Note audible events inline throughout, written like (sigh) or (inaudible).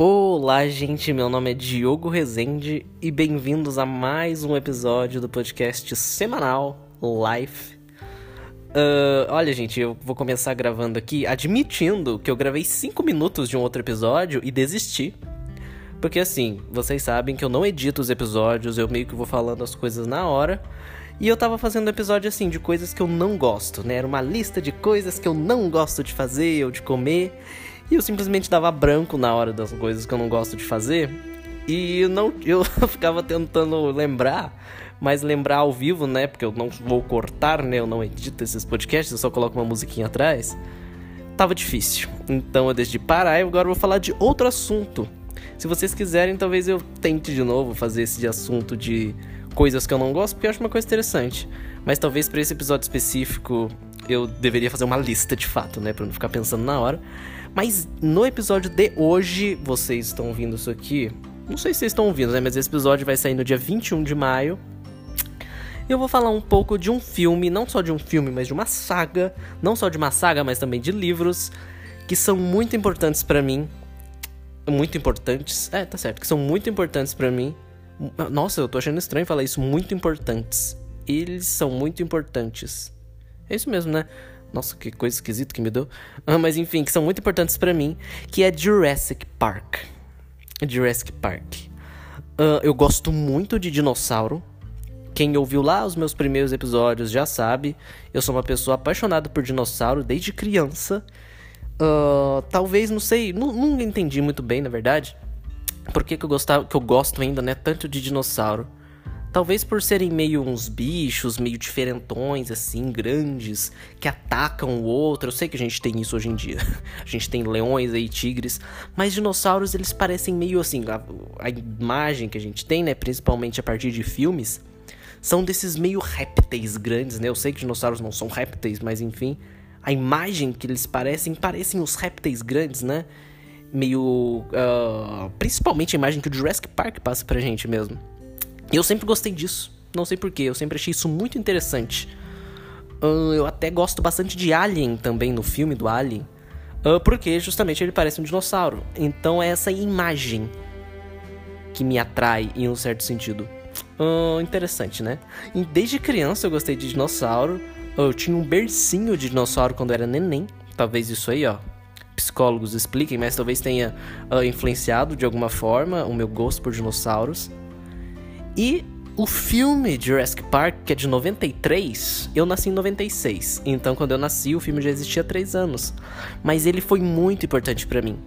Olá, gente. Meu nome é Diogo Rezende e bem-vindos a mais um episódio do podcast semanal Life. Uh, olha, gente, eu vou começar gravando aqui admitindo que eu gravei 5 minutos de um outro episódio e desisti. Porque assim, vocês sabem que eu não edito os episódios, eu meio que vou falando as coisas na hora. E eu tava fazendo um episódio assim de coisas que eu não gosto, né? Era uma lista de coisas que eu não gosto de fazer ou de comer. E eu simplesmente dava branco na hora das coisas que eu não gosto de fazer. E eu não (laughs) eu ficava tentando lembrar, mas lembrar ao vivo, né? Porque eu não vou cortar, né? Eu não edito esses podcasts, eu só coloco uma musiquinha atrás. Tava difícil. Então eu decidi parar e agora eu vou falar de outro assunto. Se vocês quiserem, talvez eu tente de novo fazer esse assunto de coisas que eu não gosto, porque eu acho uma coisa interessante. Mas talvez para esse episódio específico eu deveria fazer uma lista de fato, né? Pra não ficar pensando na hora. Mas no episódio de hoje, vocês estão ouvindo isso aqui. Não sei se vocês estão ouvindo, né? Mas esse episódio vai sair no dia 21 de maio. Eu vou falar um pouco de um filme, não só de um filme, mas de uma saga. Não só de uma saga, mas também de livros. Que são muito importantes para mim. Muito importantes. É, tá certo. Que são muito importantes para mim. Nossa, eu tô achando estranho falar isso. Muito importantes. Eles são muito importantes. É isso mesmo, né? Nossa, que coisa esquisita que me deu. Ah, mas enfim, que são muito importantes para mim, que é Jurassic Park. Jurassic Park. Uh, eu gosto muito de dinossauro. Quem ouviu lá os meus primeiros episódios já sabe. Eu sou uma pessoa apaixonada por dinossauro desde criança. Uh, talvez, não sei, não entendi muito bem, na verdade. Por que, que eu gostava, que eu gosto ainda, né, tanto de dinossauro. Talvez por serem meio uns bichos, meio diferentões, assim, grandes, que atacam o outro. Eu sei que a gente tem isso hoje em dia. (laughs) A gente tem leões aí, tigres. Mas dinossauros, eles parecem meio assim. A, a imagem que a gente tem, né? Principalmente a partir de filmes, são desses meio répteis grandes, né? Eu sei que dinossauros não são répteis, mas enfim. A imagem que eles parecem, parecem os répteis grandes, né? Meio. Uh, principalmente a imagem que o Jurassic Park passa pra gente mesmo. E eu sempre gostei disso. Não sei porquê, eu sempre achei isso muito interessante. Uh, eu até gosto bastante de Alien também, no filme do Alien. Uh, porque justamente ele parece um dinossauro. Então é essa imagem que me atrai em um certo sentido. Uh, interessante, né? E desde criança eu gostei de dinossauro. Eu tinha um bercinho de dinossauro quando eu era neném. Talvez isso aí, ó. Psicólogos expliquem, mas talvez tenha influenciado de alguma forma o meu gosto por dinossauros. E o filme Jurassic Park, que é de 93, eu nasci em 96. Então, quando eu nasci, o filme já existia há 3 anos. Mas ele foi muito importante para mim.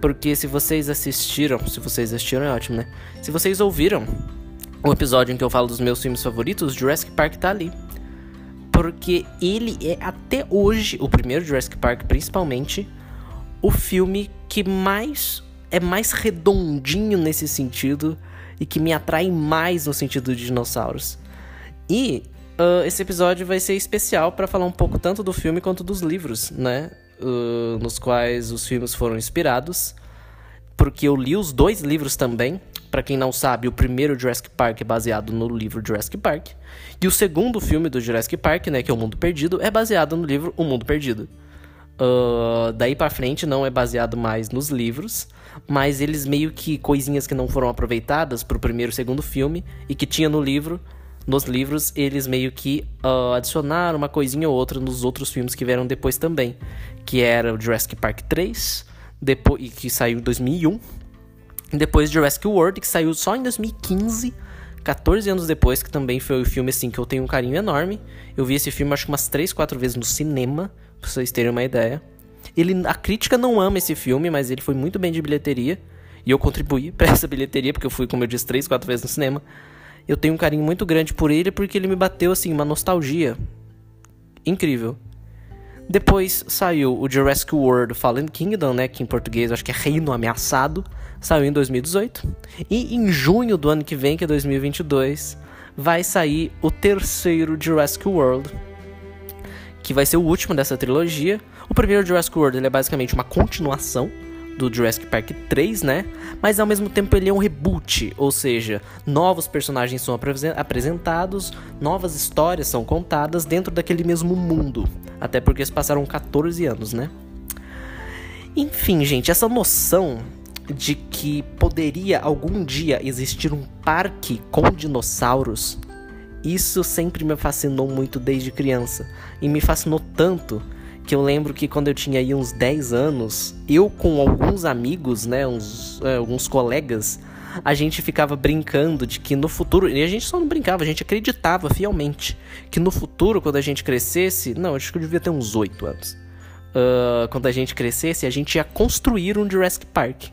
Porque se vocês assistiram, se vocês assistiram é ótimo, né? Se vocês ouviram o episódio em que eu falo dos meus filmes favoritos, Jurassic Park tá ali. Porque ele é até hoje, o primeiro Jurassic Park principalmente, o filme que mais é mais redondinho nesse sentido e que me atrai mais no sentido de dinossauros. E uh, esse episódio vai ser especial para falar um pouco tanto do filme quanto dos livros, né? Uh, nos quais os filmes foram inspirados. Porque eu li os dois livros também. Para quem não sabe, o primeiro Jurassic Park é baseado no livro Jurassic Park. E o segundo filme do Jurassic Park, né, que é O Mundo Perdido, é baseado no livro O Mundo Perdido. Uh, daí para frente não é baseado mais nos livros, mas eles meio que coisinhas que não foram aproveitadas pro primeiro e segundo filme e que tinha no livro, nos livros eles meio que uh, adicionaram uma coisinha ou outra nos outros filmes que vieram depois também, que era o Jurassic Park 3, depois que saiu em 2001, e depois Jurassic World que saiu só em 2015. 14 anos depois, que também foi o filme assim que eu tenho um carinho enorme. Eu vi esse filme acho que umas 3, 4 vezes no cinema, pra vocês terem uma ideia. Ele, a crítica não ama esse filme, mas ele foi muito bem de bilheteria. E eu contribuí para (laughs) essa bilheteria, porque eu fui, como eu disse, três, quatro vezes no cinema. Eu tenho um carinho muito grande por ele, porque ele me bateu, assim, uma nostalgia. Incrível. Depois saiu o Jurassic World Fallen Kingdom, né? Que em português eu acho que é Reino Ameaçado. Saiu em 2018. E em junho do ano que vem, que é 2022, vai sair o terceiro Jurassic World. Que vai ser o último dessa trilogia. O primeiro Jurassic World ele é basicamente uma continuação do Jurassic Park 3, né? Mas ao mesmo tempo ele é um reboot, ou seja, novos personagens são apresentados, novas histórias são contadas dentro daquele mesmo mundo. Até porque se passaram 14 anos, né? Enfim, gente, essa noção de que poderia algum dia existir um parque com dinossauros, isso sempre me fascinou muito desde criança. E me fascinou tanto que eu lembro que quando eu tinha aí uns 10 anos, eu com alguns amigos, né, uns, é, alguns colegas, a gente ficava brincando de que no futuro, e a gente só não brincava, a gente acreditava fielmente que no futuro, quando a gente crescesse, não, acho que eu devia ter uns 8 anos. Uh, quando a gente crescesse, a gente ia construir um Jurassic Park.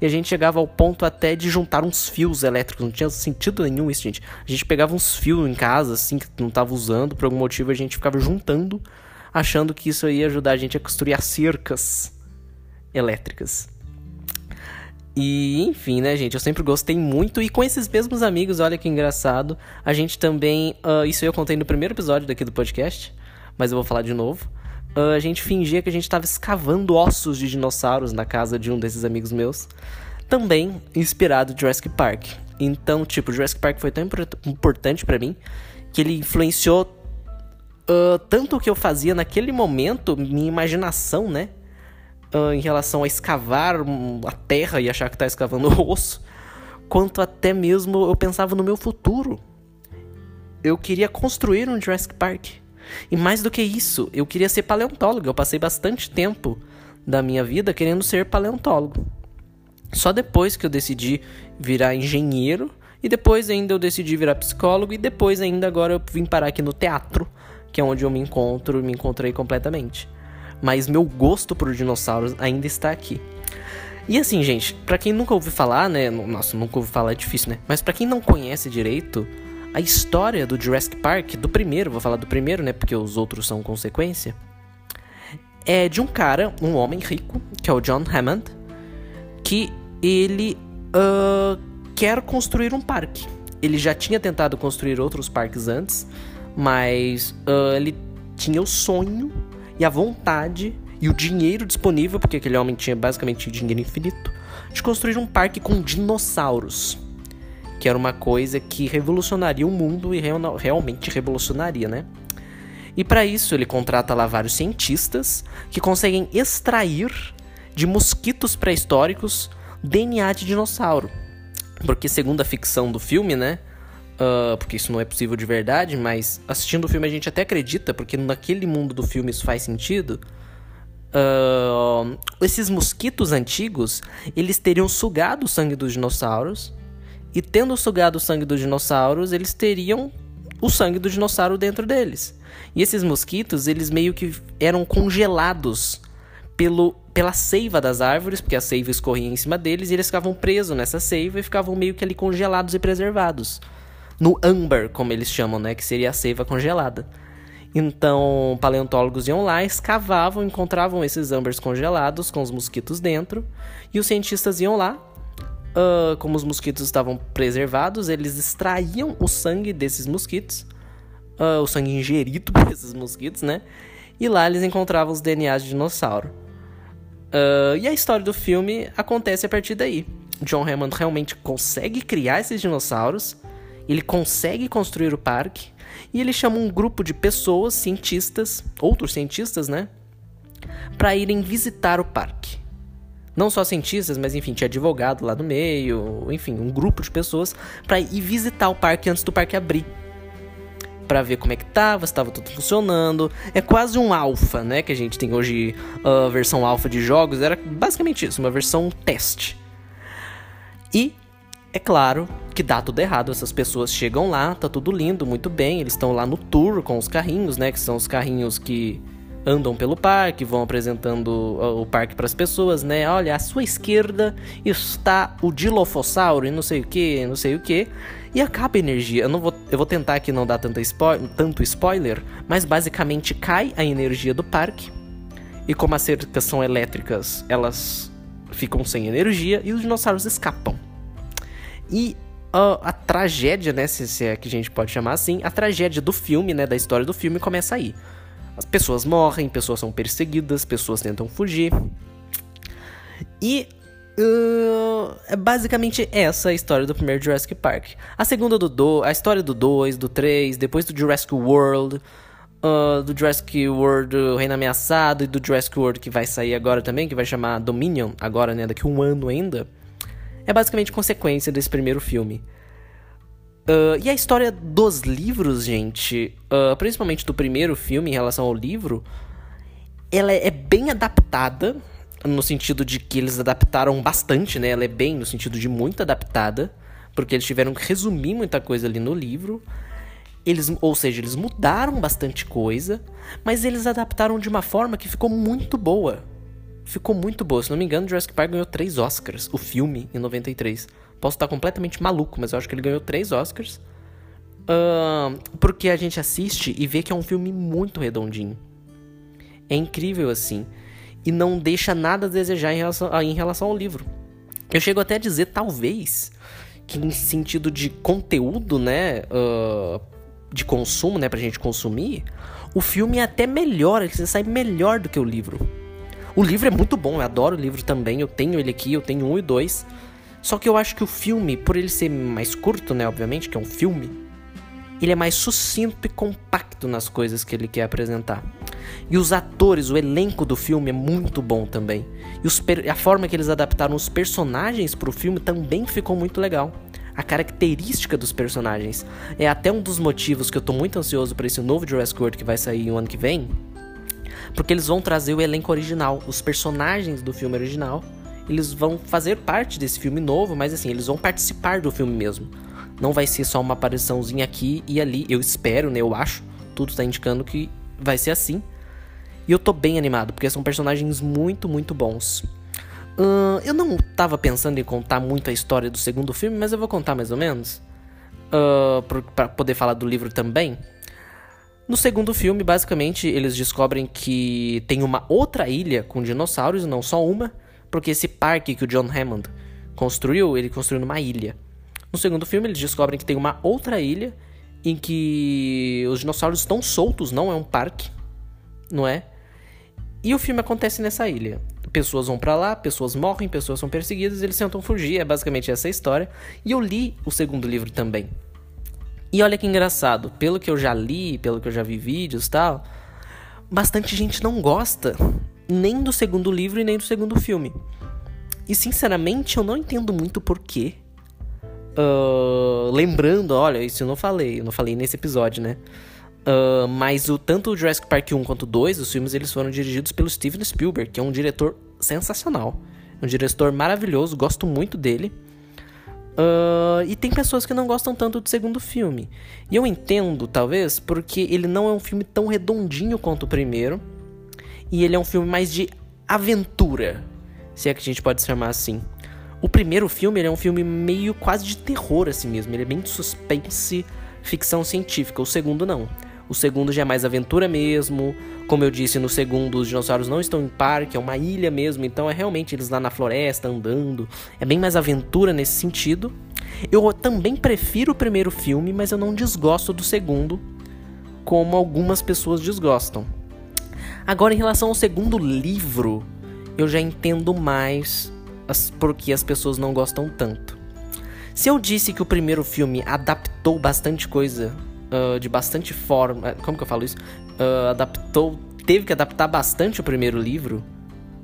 E a gente chegava ao ponto até de juntar uns fios elétricos. Não tinha sentido nenhum isso, gente. A gente pegava uns fios em casa, assim, que não tava usando, por algum motivo a gente ficava juntando, achando que isso ia ajudar a gente a construir as cercas elétricas. E enfim, né, gente? Eu sempre gostei muito. E com esses mesmos amigos, olha que engraçado. A gente também. Uh, isso eu contei no primeiro episódio daqui do podcast, mas eu vou falar de novo. Uh, a gente fingia que a gente estava escavando ossos de dinossauros na casa de um desses amigos meus. Também inspirado em Jurassic Park. Então, tipo, Jurassic Park foi tão importante para mim que ele influenciou uh, tanto o que eu fazia naquele momento, minha imaginação, né? Uh, em relação a escavar a terra e achar que tá escavando (laughs) osso, quanto até mesmo eu pensava no meu futuro. Eu queria construir um Jurassic Park. E mais do que isso, eu queria ser paleontólogo. Eu passei bastante tempo da minha vida querendo ser paleontólogo. Só depois que eu decidi virar engenheiro e depois ainda eu decidi virar psicólogo e depois ainda agora eu vim parar aqui no teatro, que é onde eu me encontro, me encontrei completamente. Mas meu gosto por dinossauros ainda está aqui. E assim, gente, para quem nunca ouviu falar, né? Nossa, nunca ouviu falar é difícil, né? Mas para quem não conhece direito, a história do Jurassic Park, do primeiro, vou falar do primeiro, né? Porque os outros são consequência. É de um cara, um homem rico, que é o John Hammond, que ele uh, quer construir um parque. Ele já tinha tentado construir outros parques antes, mas uh, ele tinha o sonho e a vontade e o dinheiro disponível, porque aquele homem tinha basicamente dinheiro infinito, de construir um parque com dinossauros que era uma coisa que revolucionaria o mundo e real, realmente revolucionaria, né? E para isso ele contrata lá vários cientistas que conseguem extrair de mosquitos pré-históricos DNA de dinossauro. Porque segundo a ficção do filme, né? Uh, porque isso não é possível de verdade, mas assistindo o filme a gente até acredita, porque naquele mundo do filme isso faz sentido. Uh, esses mosquitos antigos, eles teriam sugado o sangue dos dinossauros e tendo sugado o sangue dos dinossauros, eles teriam o sangue do dinossauro dentro deles. E esses mosquitos, eles meio que eram congelados pelo, pela seiva das árvores, porque a seiva escorria em cima deles, e eles ficavam presos nessa seiva e ficavam meio que ali congelados e preservados. No amber, como eles chamam, né? Que seria a seiva congelada. Então, paleontólogos iam lá, escavavam, encontravam esses ambers congelados com os mosquitos dentro, e os cientistas iam lá, Uh, como os mosquitos estavam preservados, eles extraíam o sangue desses mosquitos, uh, o sangue ingerido (laughs) por esses mosquitos, né? E lá eles encontravam os DNAs de dinossauro. Uh, e a história do filme acontece a partir daí. John Hammond realmente consegue criar esses dinossauros, ele consegue construir o parque, e ele chama um grupo de pessoas, cientistas, outros cientistas, né? Para irem visitar o parque. Não só cientistas, mas enfim, tinha advogado lá no meio, enfim, um grupo de pessoas para ir visitar o parque antes do parque abrir. Pra ver como é que tava, se tava tudo funcionando. É quase um alfa, né? Que a gente tem hoje a uh, versão alfa de jogos. Era basicamente isso, uma versão teste. E é claro que dá tudo errado. Essas pessoas chegam lá, tá tudo lindo, muito bem. Eles estão lá no tour com os carrinhos, né? Que são os carrinhos que andam pelo parque, vão apresentando o parque para as pessoas, né? Olha, à sua esquerda está o Dilophosauro e não sei o que, não sei o que. E acaba a energia. Eu não vou, eu vou tentar aqui não dar tanto, spo tanto spoiler, mas basicamente cai a energia do parque. E como as cercas são elétricas, elas ficam sem energia e os dinossauros escapam. E uh, a tragédia, né, se é que a gente pode chamar assim, a tragédia do filme, né, da história do filme começa aí. As pessoas morrem, pessoas são perseguidas, pessoas tentam fugir. E uh, é basicamente essa a história do primeiro Jurassic Park. A segunda do do, a história do 2, do 3, depois do Jurassic World. uh, do Jurassic World Reino Ameaçado e do Jurassic World que vai sair agora também, que vai chamar Dominion, agora, né, daqui um ano ainda, é basicamente consequência desse primeiro filme. Uh, e a história dos livros, gente, uh, principalmente do primeiro filme em relação ao livro, ela é bem adaptada, no sentido de que eles adaptaram bastante, né? Ela é bem no sentido de muito adaptada, porque eles tiveram que resumir muita coisa ali no livro. Eles, ou seja, eles mudaram bastante coisa, mas eles adaptaram de uma forma que ficou muito boa. Ficou muito boa. Se não me engano, Jurassic Park ganhou três Oscars, o filme, em 93. Posso estar completamente maluco, mas eu acho que ele ganhou três Oscars. Uh, porque a gente assiste e vê que é um filme muito redondinho. É incrível assim. E não deixa nada a desejar em relação, em relação ao livro. Eu chego até a dizer, talvez, que em sentido de conteúdo, né? Uh, de consumo, né? Pra gente consumir, o filme é até melhor, ele sai melhor do que o livro. O livro é muito bom, eu adoro o livro também, eu tenho ele aqui, eu tenho um e dois. Só que eu acho que o filme, por ele ser mais curto, né, obviamente, que é um filme, ele é mais sucinto e compacto nas coisas que ele quer apresentar. E os atores, o elenco do filme é muito bom também. E a forma que eles adaptaram os personagens para o filme também ficou muito legal. A característica dos personagens é até um dos motivos que eu tô muito ansioso para esse novo Jurassic World que vai sair no ano que vem, porque eles vão trazer o elenco original, os personagens do filme original eles vão fazer parte desse filme novo, mas assim, eles vão participar do filme mesmo. Não vai ser só uma apariçãozinha aqui e ali. Eu espero, né? Eu acho. Tudo está indicando que vai ser assim. E eu tô bem animado, porque são personagens muito, muito bons. Uh, eu não tava pensando em contar muito a história do segundo filme, mas eu vou contar mais ou menos. Uh, para poder falar do livro também. No segundo filme, basicamente, eles descobrem que tem uma outra ilha com dinossauros, não só uma, porque esse parque que o John Hammond construiu, ele construiu numa ilha. No segundo filme, eles descobrem que tem uma outra ilha em que os dinossauros estão soltos, não é um parque, não é? E o filme acontece nessa ilha. Pessoas vão para lá, pessoas morrem, pessoas são perseguidas, eles tentam fugir, é basicamente essa história. E eu li o segundo livro também. E olha que engraçado, pelo que eu já li, pelo que eu já vi vídeos e tal, bastante gente não gosta nem do segundo livro e nem do segundo filme. E sinceramente eu não entendo muito porquê. Uh, lembrando, olha, isso eu não falei, eu não falei nesse episódio, né? Uh, mas o, tanto o Jurassic Park 1 quanto 2, os filmes eles foram dirigidos pelo Steven Spielberg, que é um diretor sensacional. Um diretor maravilhoso, gosto muito dele. Uh, e tem pessoas que não gostam tanto do segundo filme. E eu entendo, talvez, porque ele não é um filme tão redondinho quanto o primeiro e ele é um filme mais de aventura, se é que a gente pode chamar assim. O primeiro filme é um filme meio quase de terror assim mesmo, ele é bem de suspense, ficção científica. O segundo não. O segundo já é mais aventura mesmo. Como eu disse, no segundo os dinossauros não estão em parque, é uma ilha mesmo, então é realmente eles lá na floresta andando. É bem mais aventura nesse sentido. Eu também prefiro o primeiro filme, mas eu não desgosto do segundo, como algumas pessoas desgostam. Agora, em relação ao segundo livro, eu já entendo mais as, porque as pessoas não gostam tanto. Se eu disse que o primeiro filme adaptou bastante coisa, uh, de bastante forma. Como que eu falo isso? Uh, adaptou. Teve que adaptar bastante o primeiro livro,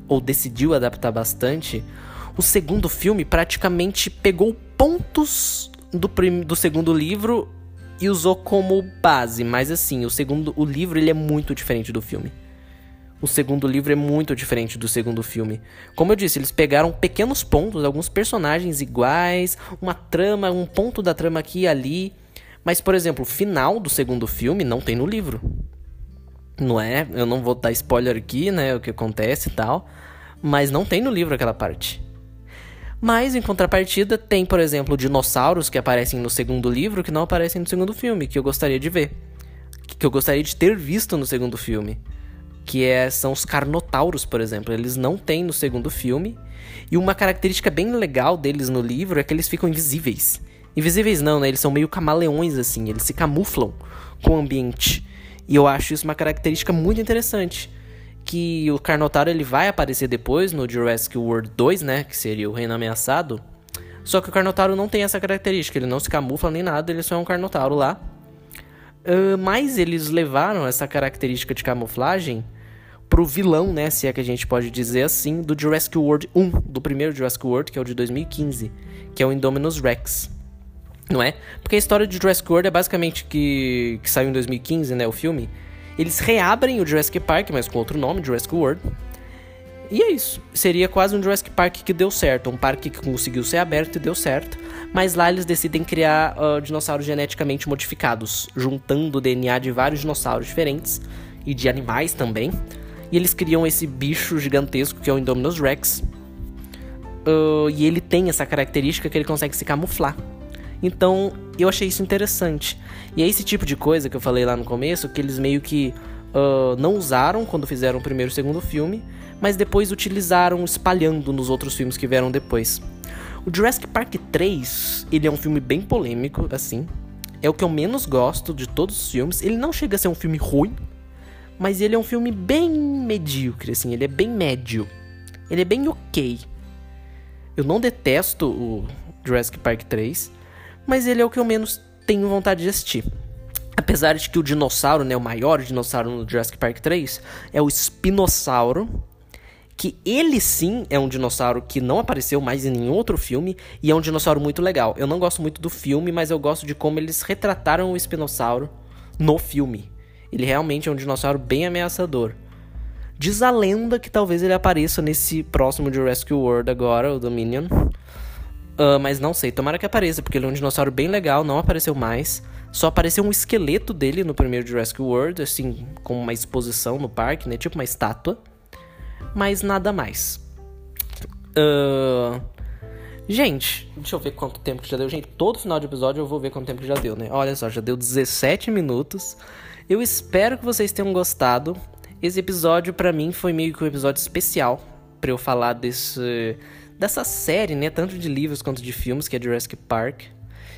ou decidiu adaptar bastante. O segundo filme praticamente pegou pontos do, prim, do segundo livro e usou como base, mas assim, o segundo o livro ele é muito diferente do filme o segundo livro é muito diferente do segundo filme. Como eu disse, eles pegaram pequenos pontos, alguns personagens iguais, uma trama, um ponto da trama aqui e ali. Mas, por exemplo, o final do segundo filme não tem no livro. Não é? Eu não vou dar spoiler aqui, né? O que acontece e tal. Mas não tem no livro aquela parte. Mas, em contrapartida, tem, por exemplo, dinossauros que aparecem no segundo livro que não aparecem no segundo filme, que eu gostaria de ver. Que eu gostaria de ter visto no segundo filme que é, são os Carnotauros, por exemplo. Eles não têm no segundo filme. E uma característica bem legal deles no livro é que eles ficam invisíveis. Invisíveis não, né? Eles são meio camaleões, assim. Eles se camuflam com o ambiente. E eu acho isso uma característica muito interessante. Que o Carnotauro ele vai aparecer depois no Jurassic World 2, né? Que seria o Reino Ameaçado. Só que o Carnotauro não tem essa característica. Ele não se camufla nem nada, ele só é um Carnotauro lá. Uh, mas eles levaram essa característica de camuflagem pro vilão, né, se é que a gente pode dizer assim, do Jurassic World 1, do primeiro Jurassic World, que é o de 2015, que é o Indominus Rex. Não é? Porque a história de Jurassic World é basicamente que, que saiu em 2015, né, o filme. Eles reabrem o Jurassic Park, mas com outro nome, Jurassic World. E é isso. Seria quase um Jurassic Park que deu certo. Um parque que conseguiu ser aberto e deu certo. Mas lá eles decidem criar uh, dinossauros geneticamente modificados, juntando o DNA de vários dinossauros diferentes e de animais também. E eles criam esse bicho gigantesco que é o Indominus Rex. Uh, e ele tem essa característica que ele consegue se camuflar. Então eu achei isso interessante. E é esse tipo de coisa que eu falei lá no começo, que eles meio que uh, não usaram quando fizeram o primeiro e o segundo filme, mas depois utilizaram espalhando nos outros filmes que vieram depois. O Jurassic Park 3, ele é um filme bem polêmico, assim. É o que eu menos gosto de todos os filmes. Ele não chega a ser um filme ruim, mas ele é um filme bem medíocre, assim, ele é bem médio. Ele é bem ok. Eu não detesto o Jurassic Park 3, mas ele é o que eu menos tenho vontade de assistir. Apesar de que o dinossauro, né, o maior dinossauro no Jurassic Park 3, é o espinossauro, que ele sim é um dinossauro que não apareceu mais em nenhum outro filme e é um dinossauro muito legal. Eu não gosto muito do filme, mas eu gosto de como eles retrataram o espinossauro no filme. Ele realmente é um dinossauro bem ameaçador. Diz a lenda que talvez ele apareça nesse próximo Jurassic World agora, o Dominion. Uh, mas não sei, tomara que apareça, porque ele é um dinossauro bem legal, não apareceu mais. Só apareceu um esqueleto dele no primeiro Jurassic World, assim, com uma exposição no parque, né? Tipo uma estátua. Mas nada mais. Uh... Gente, deixa eu ver quanto tempo que já deu. Gente, todo final de episódio eu vou ver quanto tempo que já deu, né? Olha só, já deu 17 minutos. Eu espero que vocês tenham gostado. Esse episódio para mim foi meio que um episódio especial para eu falar desse dessa série, né, tanto de livros quanto de filmes, que é Jurassic Park.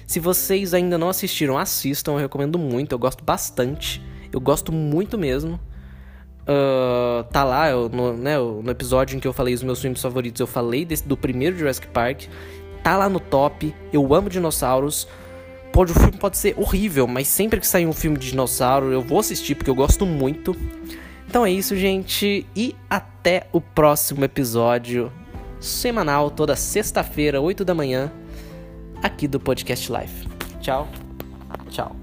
Se vocês ainda não assistiram, assistam, eu recomendo muito, eu gosto bastante. Eu gosto muito mesmo. Uh, tá lá, eu, no, né, no episódio em que eu falei os meus filmes favoritos, eu falei desse, do primeiro Jurassic Park. Tá lá no top. Eu amo dinossauros. Pode, o filme pode ser horrível, mas sempre que sair um filme de dinossauro eu vou assistir porque eu gosto muito. Então é isso, gente, e até o próximo episódio semanal, toda sexta-feira, 8 da manhã, aqui do Podcast Life. Tchau, tchau.